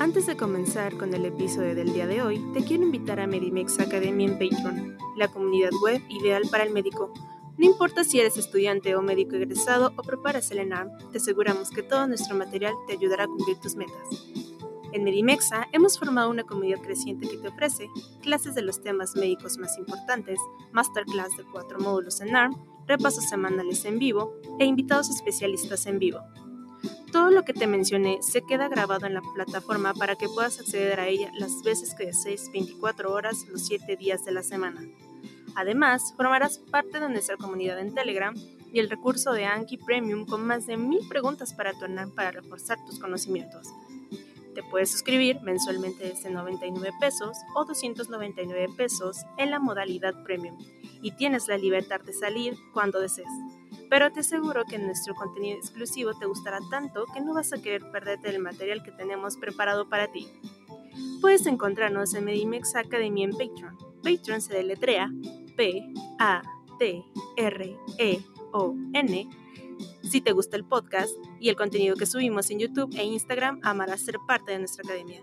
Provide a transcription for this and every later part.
Antes de comenzar con el episodio del día de hoy, te quiero invitar a Medimex Academy en Patreon, la comunidad web ideal para el médico. No importa si eres estudiante o médico egresado o preparas el ENARM, te aseguramos que todo nuestro material te ayudará a cumplir tus metas. En Medimexa hemos formado una comunidad creciente que te ofrece clases de los temas médicos más importantes, masterclass de cuatro módulos en ARM, repasos semanales en vivo e invitados especialistas en vivo. Todo lo que te mencioné se queda grabado en la plataforma para que puedas acceder a ella las veces que desees 24 horas los 7 días de la semana. Además, formarás parte de nuestra comunidad en Telegram y el recurso de Anki Premium con más de mil preguntas para tu para reforzar tus conocimientos. Te puedes suscribir mensualmente desde 99 pesos o 299 pesos en la modalidad Premium y tienes la libertad de salir cuando desees pero te aseguro que nuestro contenido exclusivo te gustará tanto que no vas a querer perderte el material que tenemos preparado para ti. Puedes encontrarnos en Medimex Academy en Patreon. Patreon se deletrea P-A-T-R-E-O-N. Si te gusta el podcast y el contenido que subimos en YouTube e Instagram, amarás ser parte de nuestra academia.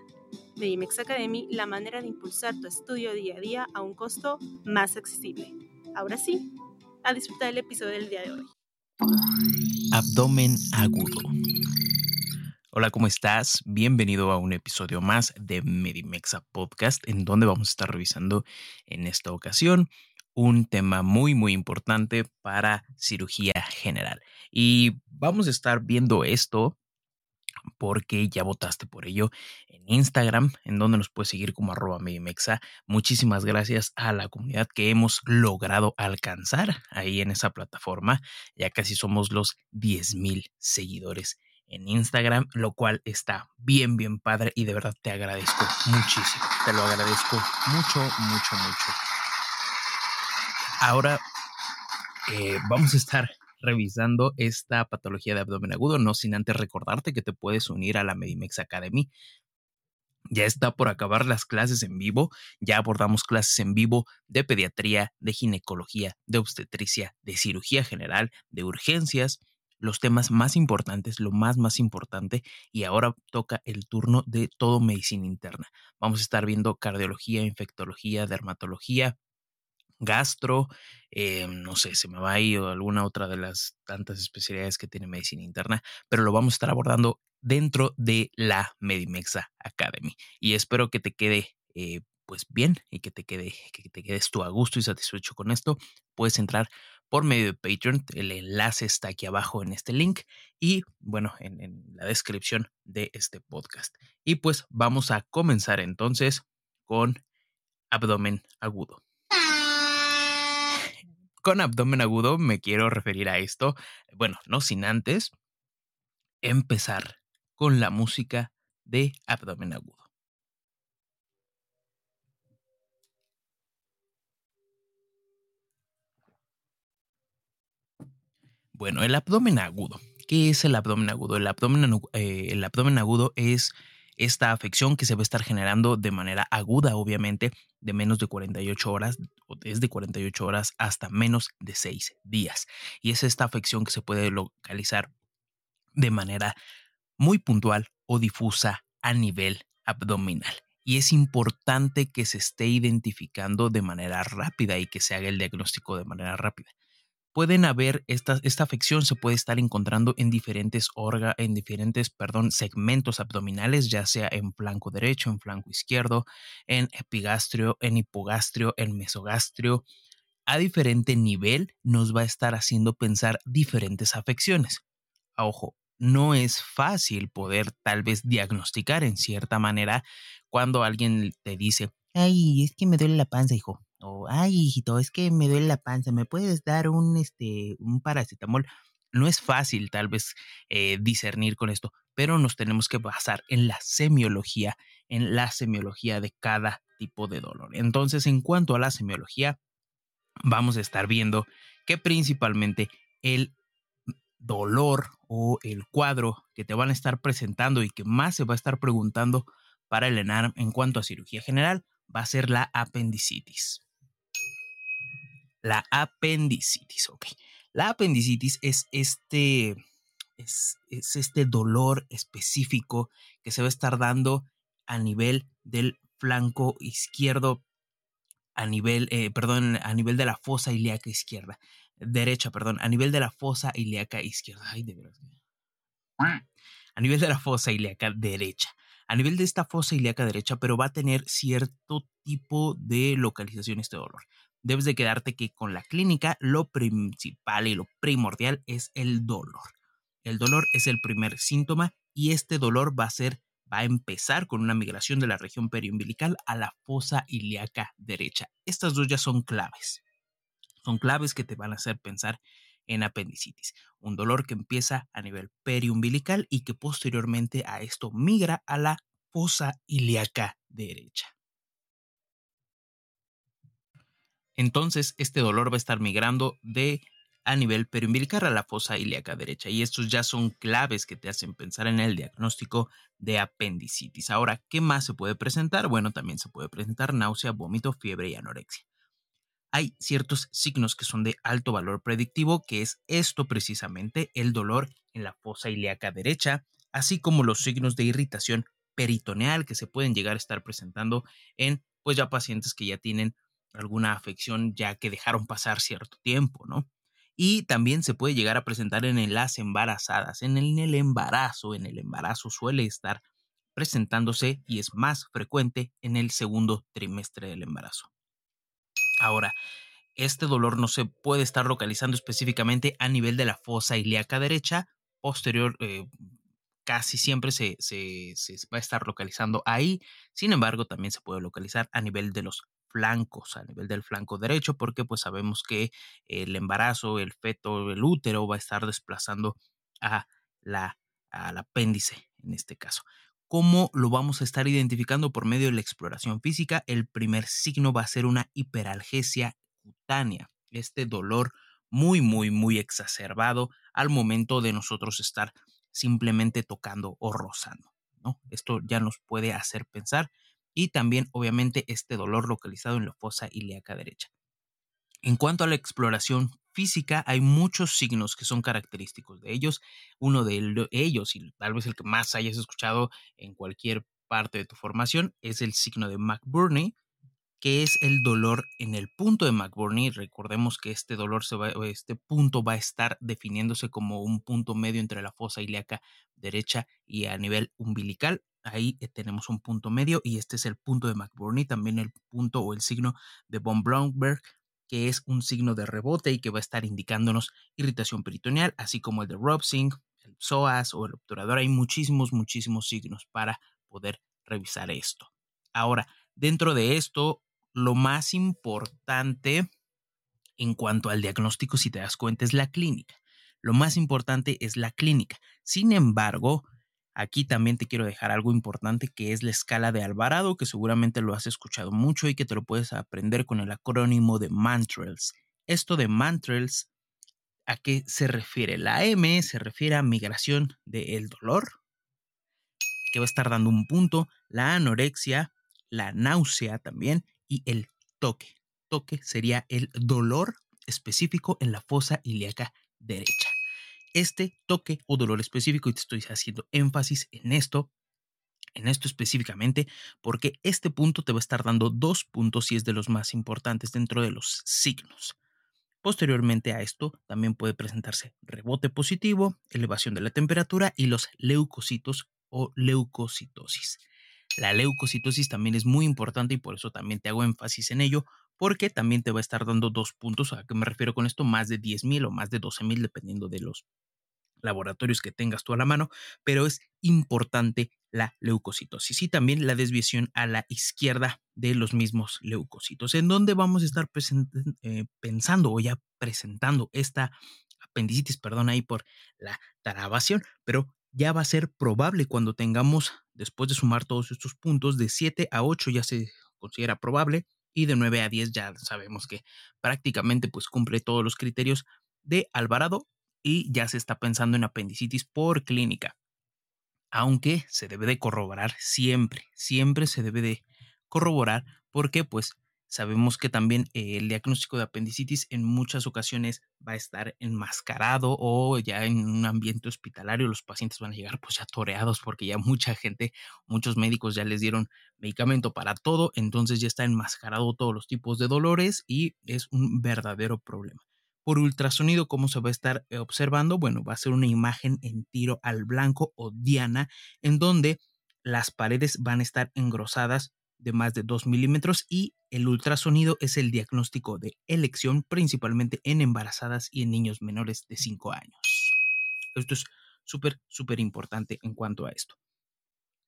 Medimex Academy, la manera de impulsar tu estudio día a día a un costo más accesible. Ahora sí, a disfrutar el episodio del día de hoy. Abdomen agudo. Hola, ¿cómo estás? Bienvenido a un episodio más de Medimexa Podcast, en donde vamos a estar revisando en esta ocasión un tema muy, muy importante para cirugía general. Y vamos a estar viendo esto porque ya votaste por ello en Instagram, en donde nos puedes seguir como arroba Medimexa. Muchísimas gracias a la comunidad que hemos logrado alcanzar ahí en esa plataforma. Ya casi somos los 10 mil seguidores en Instagram, lo cual está bien, bien padre y de verdad te agradezco muchísimo. Te lo agradezco mucho, mucho, mucho. Ahora eh, vamos a estar revisando esta patología de abdomen agudo, no sin antes recordarte que te puedes unir a la Medimex Academy. Ya está por acabar las clases en vivo, ya abordamos clases en vivo de pediatría, de ginecología, de obstetricia, de cirugía general, de urgencias, los temas más importantes, lo más más importante, y ahora toca el turno de todo medicina interna. Vamos a estar viendo cardiología, infectología, dermatología, gastro, eh, no sé, se me va a ir alguna otra de las tantas especialidades que tiene medicina interna, pero lo vamos a estar abordando dentro de la Medimexa Academy. Y espero que te quede eh, pues bien y que te quede, que te quedes tú a gusto y satisfecho con esto. Puedes entrar por medio de Patreon. El enlace está aquí abajo en este link y bueno, en, en la descripción de este podcast. Y pues vamos a comenzar entonces con abdomen agudo con abdomen agudo me quiero referir a esto, bueno, no sin antes empezar con la música de abdomen agudo. Bueno, el abdomen agudo. ¿Qué es el abdomen agudo? El abdomen, eh, el abdomen agudo es esta afección que se va a estar generando de manera aguda, obviamente, de menos de 48 horas, o desde 48 horas hasta menos de 6 días. Y es esta afección que se puede localizar de manera muy puntual o difusa a nivel abdominal. Y es importante que se esté identificando de manera rápida y que se haga el diagnóstico de manera rápida pueden haber, esta, esta afección se puede estar encontrando en diferentes órganos, en diferentes, perdón, segmentos abdominales, ya sea en flanco derecho, en flanco izquierdo, en epigastrio, en hipogastrio, en mesogastrio. A diferente nivel nos va a estar haciendo pensar diferentes afecciones. ojo, no es fácil poder tal vez diagnosticar en cierta manera cuando alguien te dice, ay, es que me duele la panza, hijo o, ay, hijito, es que me duele la panza, ¿me puedes dar un, este, un paracetamol? No es fácil tal vez eh, discernir con esto, pero nos tenemos que basar en la semiología, en la semiología de cada tipo de dolor. Entonces, en cuanto a la semiología, vamos a estar viendo que principalmente el dolor o el cuadro que te van a estar presentando y que más se va a estar preguntando para el ENARM en cuanto a cirugía general va a ser la apendicitis. La apendicitis, ok. La apendicitis es este, es, este dolor específico que se va a estar dando a nivel del flanco izquierdo, a nivel, eh, perdón, a nivel de la fosa ilíaca izquierda, derecha, perdón, a nivel de la fosa ilíaca izquierda. Ay, de verdad. A nivel de la fosa ilíaca derecha a nivel de esta fosa ilíaca derecha, pero va a tener cierto tipo de localización este dolor. Debes de quedarte que con la clínica lo principal y lo primordial es el dolor. El dolor es el primer síntoma y este dolor va a ser va a empezar con una migración de la región periumbilical a la fosa ilíaca derecha. Estas dos ya son claves. Son claves que te van a hacer pensar en apendicitis, un dolor que empieza a nivel periumbilical y que posteriormente a esto migra a la fosa ilíaca derecha. Entonces, este dolor va a estar migrando de a nivel periumbilical a la fosa ilíaca derecha y estos ya son claves que te hacen pensar en el diagnóstico de apendicitis. Ahora, ¿qué más se puede presentar? Bueno, también se puede presentar náusea, vómito, fiebre y anorexia hay ciertos signos que son de alto valor predictivo, que es esto precisamente, el dolor en la fosa ilíaca derecha, así como los signos de irritación peritoneal que se pueden llegar a estar presentando en pues ya pacientes que ya tienen alguna afección ya que dejaron pasar cierto tiempo, ¿no? Y también se puede llegar a presentar en las embarazadas. En el embarazo, en el embarazo suele estar presentándose y es más frecuente en el segundo trimestre del embarazo. Ahora, este dolor no se puede estar localizando específicamente a nivel de la fosa ilíaca derecha, posterior, eh, casi siempre se, se, va a estar localizando ahí, sin embargo también se puede localizar a nivel de los flancos, a nivel del flanco derecho, porque pues sabemos que el embarazo, el feto, el útero va a estar desplazando a la, al apéndice en este caso. ¿Cómo lo vamos a estar identificando por medio de la exploración física? El primer signo va a ser una hiperalgesia cutánea, este dolor muy, muy, muy exacerbado al momento de nosotros estar simplemente tocando o rozando. ¿no? Esto ya nos puede hacer pensar y también obviamente este dolor localizado en la fosa ilíaca derecha. En cuanto a la exploración física, hay muchos signos que son característicos de ellos. Uno de ellos, y tal vez el que más hayas escuchado en cualquier parte de tu formación, es el signo de McBurney, que es el dolor en el punto de McBurney. Recordemos que este dolor, se va, este punto va a estar definiéndose como un punto medio entre la fosa ilíaca derecha y a nivel umbilical. Ahí eh, tenemos un punto medio y este es el punto de McBurney, también el punto o el signo de von Braunberg que es un signo de rebote y que va a estar indicándonos irritación peritoneal, así como el de Robsing, el psoas o el obturador. Hay muchísimos, muchísimos signos para poder revisar esto. Ahora, dentro de esto, lo más importante en cuanto al diagnóstico, si te das cuenta, es la clínica. Lo más importante es la clínica. Sin embargo, Aquí también te quiero dejar algo importante que es la escala de Alvarado, que seguramente lo has escuchado mucho y que te lo puedes aprender con el acrónimo de Mantrels. Esto de Mantrels ¿A qué se refiere? La M se refiere a migración del dolor, que va a estar dando un punto, la anorexia, la náusea también y el toque. Toque sería el dolor específico en la fosa ilíaca derecha. Este toque o dolor específico, y te estoy haciendo énfasis en esto, en esto específicamente, porque este punto te va a estar dando dos puntos y es de los más importantes dentro de los signos. Posteriormente a esto, también puede presentarse rebote positivo, elevación de la temperatura y los leucocitos o leucocitosis. La leucocitosis también es muy importante y por eso también te hago énfasis en ello, porque también te va a estar dando dos puntos. ¿A qué me refiero con esto? Más de 10.000 o más de 12.000, dependiendo de los laboratorios que tengas tú a la mano, pero es importante la leucocitosis y también la desviación a la izquierda de los mismos leucocitos, en donde vamos a estar eh, pensando o ya presentando esta apendicitis, perdón, ahí por la trabación, pero ya va a ser probable cuando tengamos, después de sumar todos estos puntos, de 7 a 8 ya se considera probable y de 9 a 10 ya sabemos que prácticamente pues cumple todos los criterios de Alvarado y ya se está pensando en apendicitis por clínica. Aunque se debe de corroborar siempre, siempre se debe de corroborar porque pues Sabemos que también eh, el diagnóstico de apendicitis en muchas ocasiones va a estar enmascarado o ya en un ambiente hospitalario los pacientes van a llegar pues ya toreados porque ya mucha gente, muchos médicos ya les dieron medicamento para todo, entonces ya está enmascarado todos los tipos de dolores y es un verdadero problema. Por ultrasonido, ¿cómo se va a estar eh, observando? Bueno, va a ser una imagen en tiro al blanco o diana en donde las paredes van a estar engrosadas de más de 2 milímetros y el ultrasonido es el diagnóstico de elección principalmente en embarazadas y en niños menores de 5 años. Esto es súper, súper importante en cuanto a esto.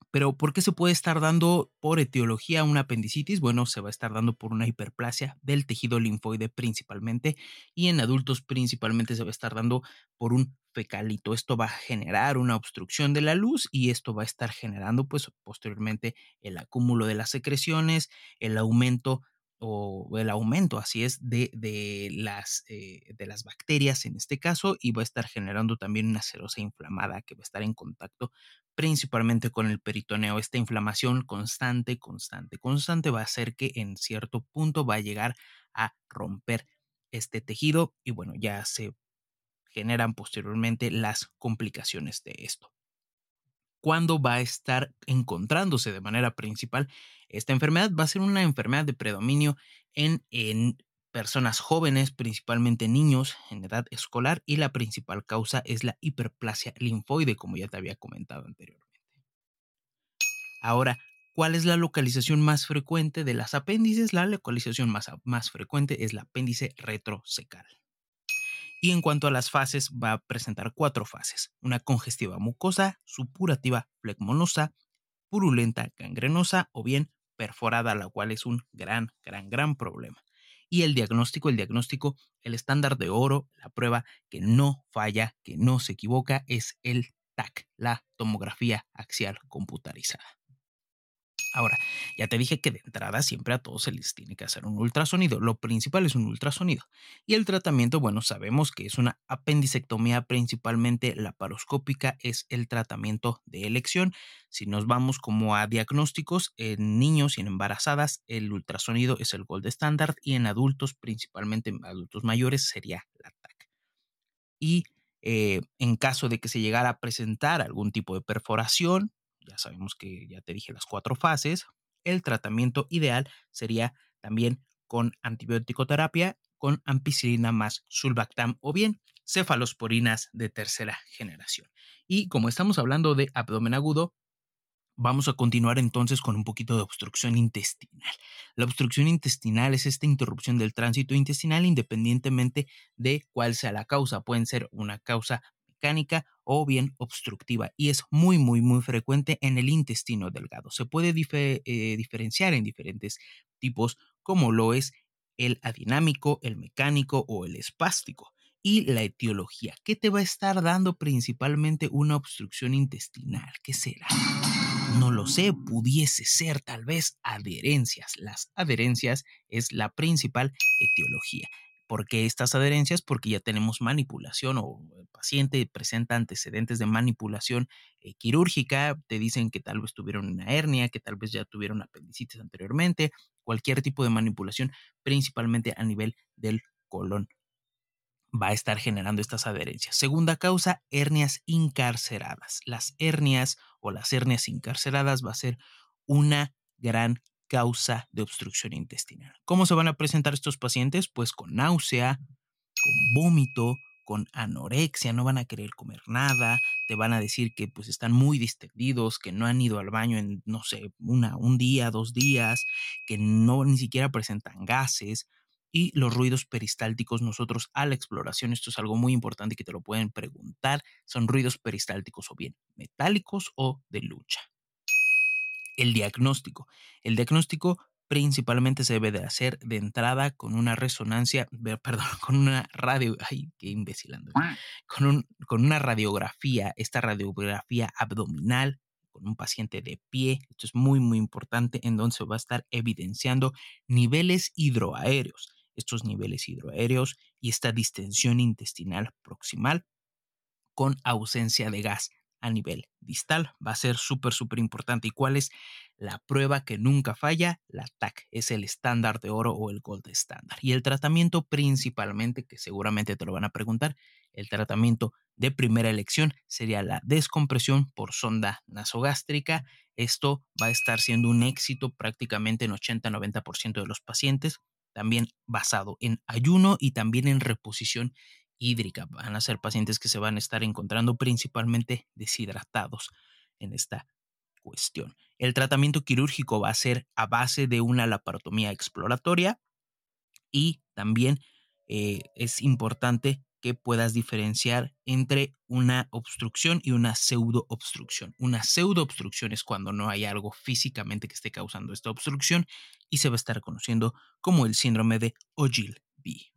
Pero ¿por qué se puede estar dando por etiología una apendicitis? Bueno, se va a estar dando por una hiperplasia del tejido linfoide principalmente y en adultos principalmente se va a estar dando por un fecalito. Esto va a generar una obstrucción de la luz y esto va a estar generando pues posteriormente el acúmulo de las secreciones, el aumento o el aumento, así es, de, de las, eh, de las bacterias en este caso y va a estar generando también una serosa inflamada que va a estar en contacto principalmente con el peritoneo. Esta inflamación constante, constante, constante va a hacer que en cierto punto va a llegar a romper este tejido y bueno, ya se generan posteriormente las complicaciones de esto. ¿Cuándo va a estar encontrándose de manera principal esta enfermedad? Va a ser una enfermedad de predominio en, personas jóvenes, principalmente niños en edad escolar, y la principal causa es la hiperplasia linfoide, como ya te había comentado anteriormente. Ahora, ¿cuál es la localización más frecuente de las apéndices? La localización más, más frecuente es la apéndice retrocecal. Y en cuanto a las fases, va a presentar cuatro fases. Una congestiva mucosa, supurativa flegmonosa, purulenta gangrenosa o bien perforada, la cual es un gran, gran, gran problema. Y el diagnóstico, el diagnóstico, el estándar de oro, la prueba que no falla, que no se equivoca, es el TAC, la tomografía axial computarizada. Ahora, ya te dije que de entrada siempre a todos se les tiene que hacer un ultrasonido. Lo principal es un ultrasonido. Y el tratamiento, bueno, sabemos que es una apendicectomía principalmente laparoscópica, es el tratamiento de elección. Si nos vamos como a diagnósticos, en niños y en embarazadas, el ultrasonido es el gold standard y en adultos, principalmente en adultos mayores, sería la TAC. Y eh, en caso de que se llegara a presentar algún tipo de perforación, ya sabemos que ya te dije las cuatro fases. El tratamiento ideal sería también con antibiótico terapia con ampicilina más sulbactam o bien cefalosporinas de tercera generación. Y como estamos hablando de abdomen agudo, Vamos a continuar entonces con un poquito de obstrucción intestinal. La obstrucción intestinal es esta interrupción del tránsito intestinal independientemente de cuál sea la causa. Pueden ser una causa mecánica o bien obstructiva y es muy muy muy frecuente en el intestino delgado. Se puede eh, diferenciar en diferentes tipos como lo es el adinámico, el mecánico o el espástico. Y la etiología, ¿qué te va a estar dando principalmente una obstrucción intestinal? ¿Qué será? No lo sé, pudiese ser tal vez adherencias. Las adherencias es la principal etiología ¿Por qué estas adherencias? Porque ya tenemos manipulación o el paciente presenta antecedentes de manipulación eh, quirúrgica, te dicen que tal vez tuvieron una hernia, que tal vez ya tuvieron apendicitis anteriormente, cualquier tipo de manipulación, principalmente a nivel del colon va a estar generando estas adherencias. Segunda causa, hernias incarceradas. Las hernias o las hernias incarceradas va a ser una gran causa de obstrucción intestinal. ¿Cómo se van a presentar estos pacientes? Pues con náusea, con vómito, con anorexia, no van a querer comer nada, te van a decir que pues están muy distendidos, que no han ido al baño en, no sé, una, un día, dos días, que no ni siquiera presentan gases y los ruidos peristálticos nosotros a la exploración, esto es algo muy importante que te lo pueden preguntar, son ruidos peristálticos o bien metálicos o de lucha el diagnóstico. El diagnóstico principalmente se debe de hacer de entrada con una resonancia, perdón, con una radio, ay, qué imbécilando, con, un, con una radiografía, esta radiografía abdominal con un paciente de pie, esto es muy muy importante, en donde se va a estar evidenciando niveles hidroaéreos, estos niveles hidroaéreos y esta distensión intestinal proximal con ausencia de gas a nivel distal. Va a ser súper, súper importante. ¿Y cuál es la prueba que nunca falla? La TAC es el estándar de oro o el gold estándar. Y el tratamiento principalmente, que seguramente te lo van a preguntar, el tratamiento de primera elección sería la descompresión por sonda nasogástrica. Esto va a estar siendo un éxito prácticamente en 80-90% de los pacientes, también basado en ayuno y también en reposición hídrica. Van a ser pacientes que se van a estar encontrando principalmente deshidratados en esta cuestión. El tratamiento quirúrgico va a ser a base de una laparotomía exploratoria y también eh, es importante que puedas diferenciar entre una obstrucción y una pseudo obstrucción. Una pseudo obstrucción es cuando no hay algo físicamente que esté causando esta obstrucción y se va a estar conociendo como el síndrome de Ogilvie.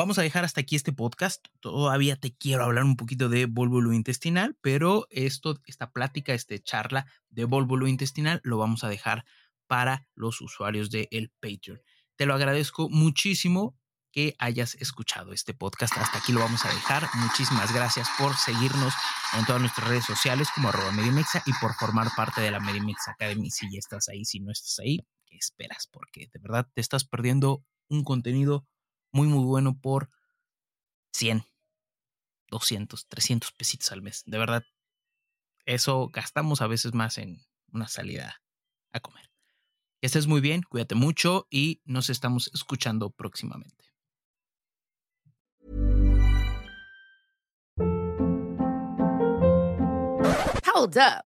Vamos a dejar hasta aquí este podcast. Todavía te quiero hablar un poquito de volvulo intestinal, pero esto, esta plática, esta charla de volvulo intestinal lo vamos a dejar para los usuarios de el Patreon. Te lo agradezco muchísimo que hayas escuchado este podcast. Hasta aquí lo vamos a dejar. Muchísimas gracias por seguirnos en todas nuestras redes sociales como arroba Medimexa y por formar parte de la Medimex Academy. Si ya estás ahí, si no estás ahí, ¿qué esperas? Porque de verdad te estás perdiendo un contenido muy, muy bueno por 100, 200, 300 pesitos al mes. De verdad, eso gastamos a veces más en una salida a comer. Que estés muy bien, cuídate mucho y nos estamos escuchando próximamente. Hold up.